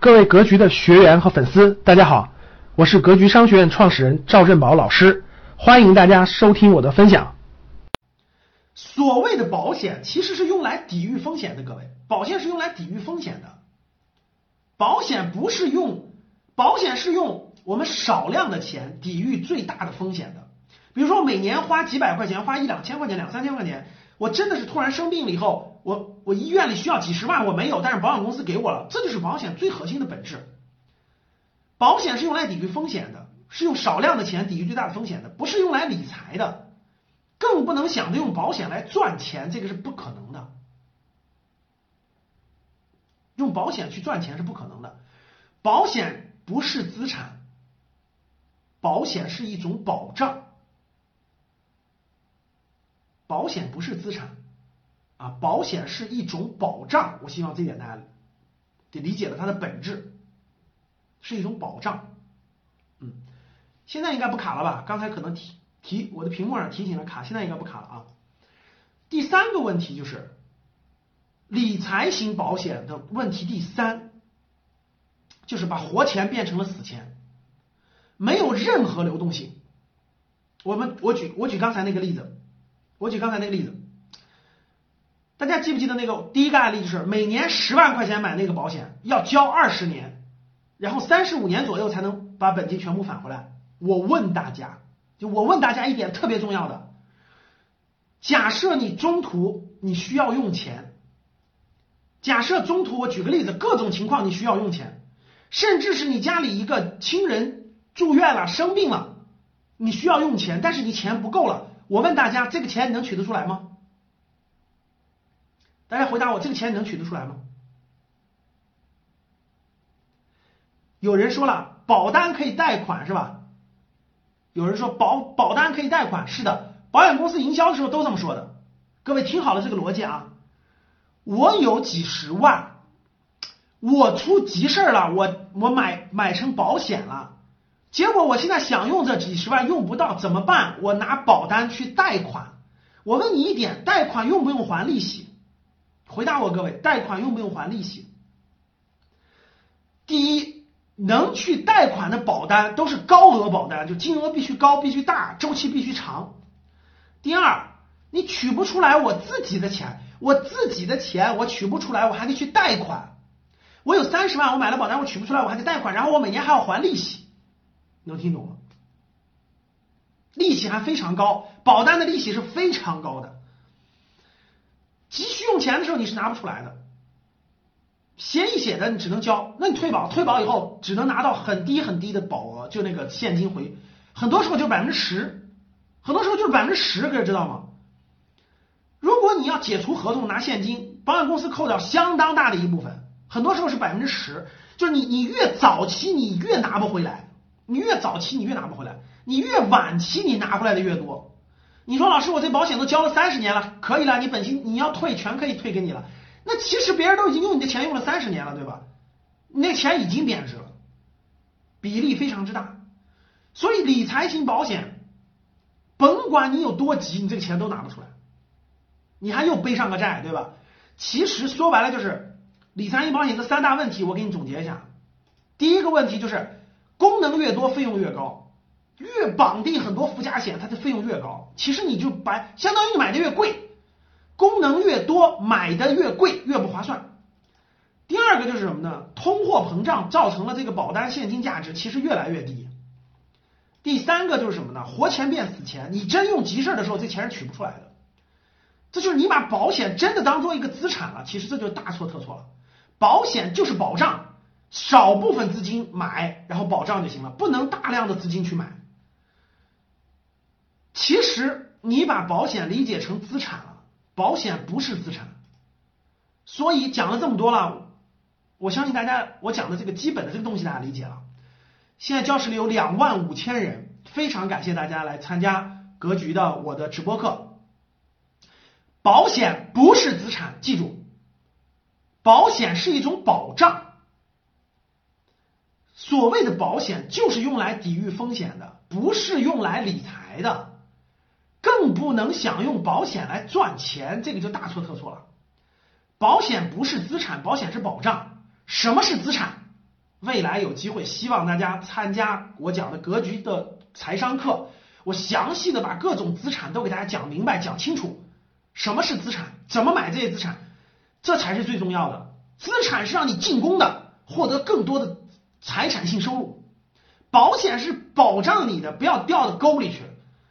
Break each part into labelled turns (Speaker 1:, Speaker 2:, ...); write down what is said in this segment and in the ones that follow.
Speaker 1: 各位格局的学员和粉丝，大家好，我是格局商学院创始人赵振宝老师，欢迎大家收听我的分享。
Speaker 2: 所谓的保险其实是用来抵御风险的，各位，保险是用来抵御风险的，保险不是用，保险是用我们少量的钱抵御最大的风险的。比如说每年花几百块钱，花一两千块钱、两三千块钱，我真的是突然生病了以后。我我医院里需要几十万，我没有，但是保险公司给我了，这就是保险最核心的本质。保险是用来抵御风险的，是用少量的钱抵御最大的风险的，不是用来理财的，更不能想着用保险来赚钱，这个是不可能的。用保险去赚钱是不可能的，保险不是资产，保险是一种保障，保险不是资产。啊，保险是一种保障，我希望这点大家得理解了它的本质，是一种保障。嗯，现在应该不卡了吧？刚才可能提提我的屏幕上提醒了卡，现在应该不卡了啊。第三个问题就是理财型保险的问题，第三就是把活钱变成了死钱，没有任何流动性。我们我举我举刚才那个例子，我举刚才那个例子。大家记不记得那个第一个案例，就是每年十万块钱买那个保险，要交二十年，然后三十五年左右才能把本金全部返回来。我问大家，就我问大家一点特别重要的：假设你中途你需要用钱，假设中途我举个例子，各种情况你需要用钱，甚至是你家里一个亲人住院了、生病了，你需要用钱，但是你钱不够了。我问大家，这个钱你能取得出来吗？大家回答我，这个钱能取得出来吗？有人说了，保单可以贷款是吧？有人说保保单可以贷款，是的，保险公司营销的时候都这么说的。各位听好了这个逻辑啊，我有几十万，我出急事儿了，我我买买成保险了，结果我现在想用这几十万用不到，怎么办？我拿保单去贷款。我问你一点，贷款用不用还利息？回答我，各位，贷款用不用还利息？第一，能去贷款的保单都是高额保单，就金额必须高、必须大、周期必须长。第二，你取不出来我自己的钱，我自己的钱我取不出来，我还得去贷款。我有三十万，我买了保单，我取不出来，我还得贷款，然后我每年还要还利息，能听懂吗？利息还非常高，保单的利息是非常高的。钱的时候你是拿不出来的，协议写的你只能交，那你退保，退保以后只能拿到很低很低的保额，就那个现金回，很多时候就百分之十，很多时候就是百分之十，各位知道吗？如果你要解除合同拿现金，保险公司扣掉相当大的一部分，很多时候是百分之十，就是你你越早期你越拿不回来，你越早期你越拿不回来，你越晚期你拿回来的越多。你说老师，我这保险都交了三十年了，可以了，你本金你要退全可以退给你了。那其实别人都已经用你的钱用了三十年了，对吧？那钱已经贬值了，比例非常之大。所以理财型保险，甭管你有多急，你这个钱都拿不出来，你还又背上个债，对吧？其实说白了就是理财型保险的三大问题，我给你总结一下。第一个问题就是功能越多，费用越高。越绑定很多附加险，它的费用越高。其实你就把相当于你买的越贵，功能越多，买的越贵，越不划算。第二个就是什么呢？通货膨胀造成了这个保单现金价值其实越来越低。第三个就是什么呢？活钱变死钱，你真用急事的时候，这钱是取不出来的。这就是你把保险真的当做一个资产了，其实这就大错特错了。保险就是保障，少部分资金买，然后保障就行了，不能大量的资金去买。其实你把保险理解成资产了，保险不是资产，所以讲了这么多了，我相信大家我讲的这个基本的这个东西大家理解了。现在教室里有两万五千人，非常感谢大家来参加格局的我的直播课。保险不是资产，记住，保险是一种保障。所谓的保险就是用来抵御风险的，不是用来理财的。不能想用保险来赚钱，这个就大错特错了。保险不是资产，保险是保障。什么是资产？未来有机会，希望大家参加我讲的格局的财商课，我详细的把各种资产都给大家讲明白、讲清楚。什么是资产？怎么买这些资产？这才是最重要的。资产是让你进攻的，获得更多的财产性收入。保险是保障你的，不要掉到沟里去，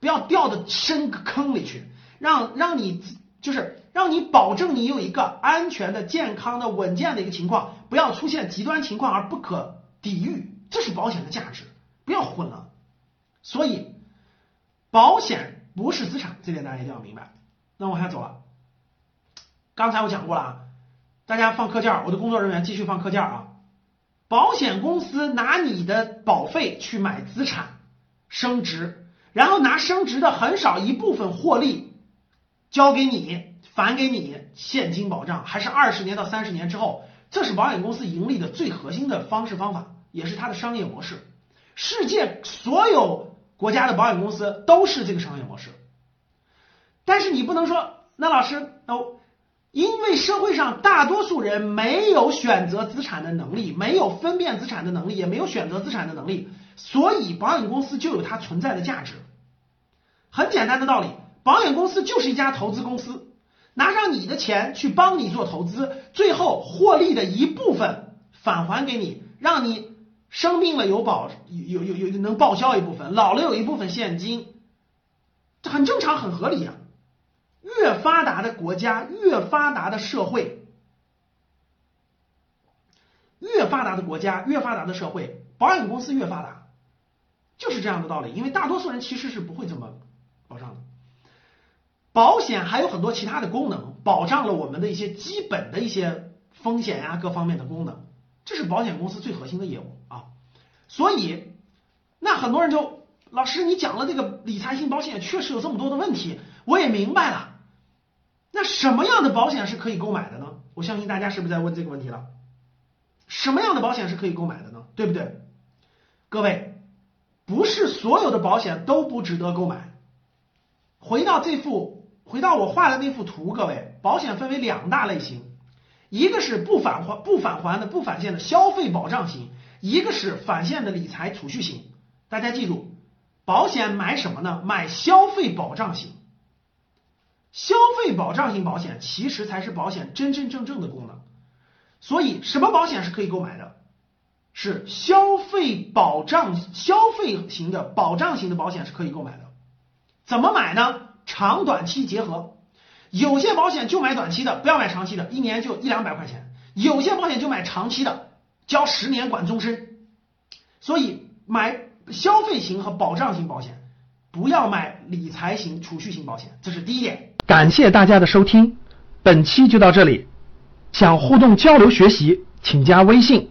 Speaker 2: 不要掉到深坑里去，让让你就是让你保证你有一个安全的、健康的、稳健的一个情况，不要出现极端情况而不可抵御，这是保险的价值，不要混了。所以，保险不是资产，这点大家一定要明白。那往下走了，刚才我讲过了啊，大家放课件，我的工作人员继续放课件啊。保险公司拿你的保费去买资产升值，然后拿升值的很少一部分获利交给你，返给你现金保障，还是二十年到三十年之后，这是保险公司盈利的最核心的方式方法，也是它的商业模式。世界所有国家的保险公司都是这个商业模式，但是你不能说，那老师哦。因为社会上大多数人没有选择资产的能力，没有分辨资产的能力，也没有选择资产的能力，所以保险公司就有它存在的价值。很简单的道理，保险公司就是一家投资公司，拿上你的钱去帮你做投资，最后获利的一部分返还给你，让你生病了有保有有有能报销一部分，老了有一部分现金，这很正常，很合理啊。越发达的国家，越发达的社会，越发达的国家，越发达的社会，保险公司越发达，就是这样的道理。因为大多数人其实是不会这么保障的。保险还有很多其他的功能，保障了我们的一些基本的一些风险呀，各方面的功能，这是保险公司最核心的业务啊。所以，那很多人就老师，你讲了这个理财型保险确实有这么多的问题，我也明白了。那什么样的保险是可以购买的呢？我相信大家是不是在问这个问题了？什么样的保险是可以购买的呢？对不对？各位，不是所有的保险都不值得购买。回到这幅，回到我画的那幅图，各位，保险分为两大类型，一个是不返还、不返还的、不返现的消费保障型，一个是返现的理财储蓄型。大家记住，保险买什么呢？买消费保障型。消费保障型保险其实才是保险真真正正的功能，所以什么保险是可以购买的？是消费保障、消费型的保障型的保险是可以购买的。怎么买呢？长短期结合，有些保险就买短期的，不要买长期的，一年就一两百块钱；有些保险就买长期的，交十年管终身。所以买消费型和保障型保险，不要买理财型、储蓄型保险，这是第一点。
Speaker 1: 感谢大家的收听，本期就到这里。想互动交流学习，请加微信